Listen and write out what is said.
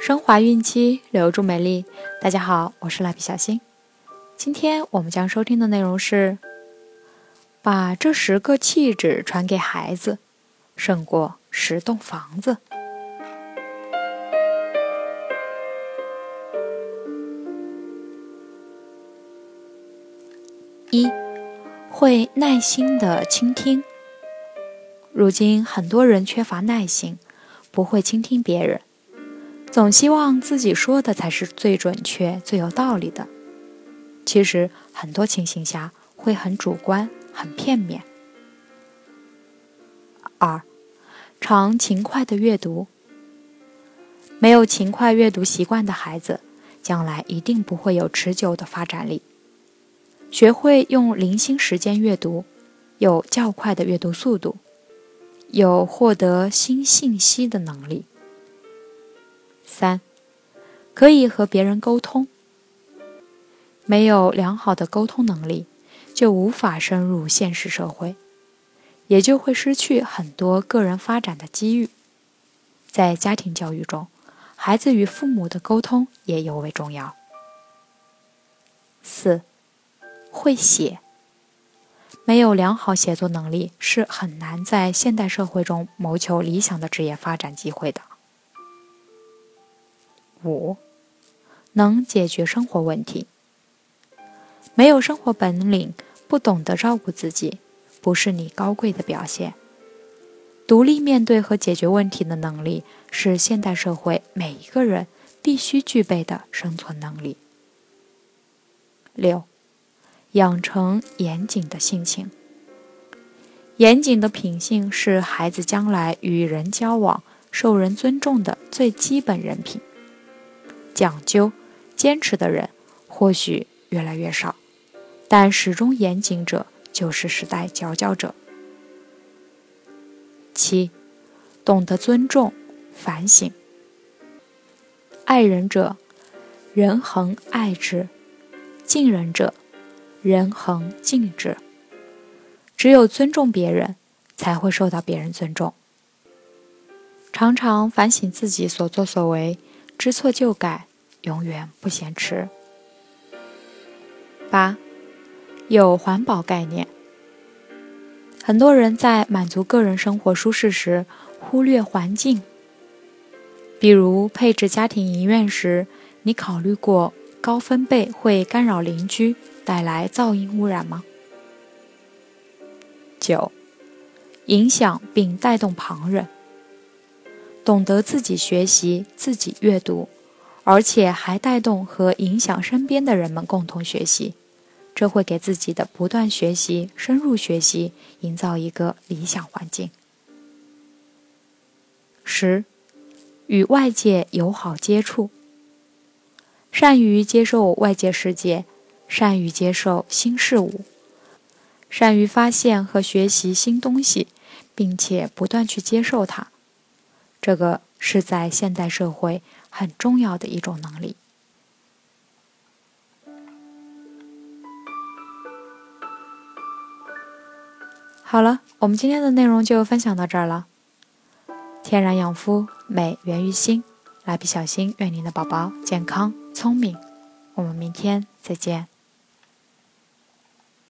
升华孕期，留住美丽。大家好，我是蜡笔小新。今天我们将收听的内容是：把这十个气质传给孩子，胜过十栋房子。一，会耐心的倾听。如今很多人缺乏耐心，不会倾听别人。总希望自己说的才是最准确、最有道理的。其实很多情形下会很主观、很片面。二，常勤快的阅读。没有勤快阅读习惯的孩子，将来一定不会有持久的发展力。学会用零星时间阅读，有较快的阅读速度，有获得新信息的能力。三，可以和别人沟通。没有良好的沟通能力，就无法深入现实社会，也就会失去很多个人发展的机遇。在家庭教育中，孩子与父母的沟通也尤为重要。四，会写。没有良好写作能力，是很难在现代社会中谋求理想的职业发展机会的。五，能解决生活问题。没有生活本领，不懂得照顾自己，不是你高贵的表现。独立面对和解决问题的能力，是现代社会每一个人必须具备的生存能力。六，养成严谨的性情。严谨的品性是孩子将来与人交往、受人尊重的最基本人品。讲究、坚持的人或许越来越少，但始终严谨者就是时代佼佼者。七，懂得尊重、反省。爱人者，人恒爱之；敬人者，人恒敬之。只有尊重别人，才会受到别人尊重。常常反省自己所作所为，知错就改。永远不嫌迟。八，有环保概念。很多人在满足个人生活舒适时，忽略环境。比如配置家庭影院时，你考虑过高分贝会干扰邻居，带来噪音污染吗？九，影响并带动旁人。懂得自己学习，自己阅读。而且还带动和影响身边的人们共同学习，这会给自己的不断学习、深入学习营造一个理想环境。十，与外界友好接触，善于接受外界世界，善于接受新事物，善于发现和学习新东西，并且不断去接受它，这个是在现代社会。很重要的一种能力。好了，我们今天的内容就分享到这儿了。天然养肤，美源于心。蜡笔小新，愿您的宝宝健康聪明。我们明天再见。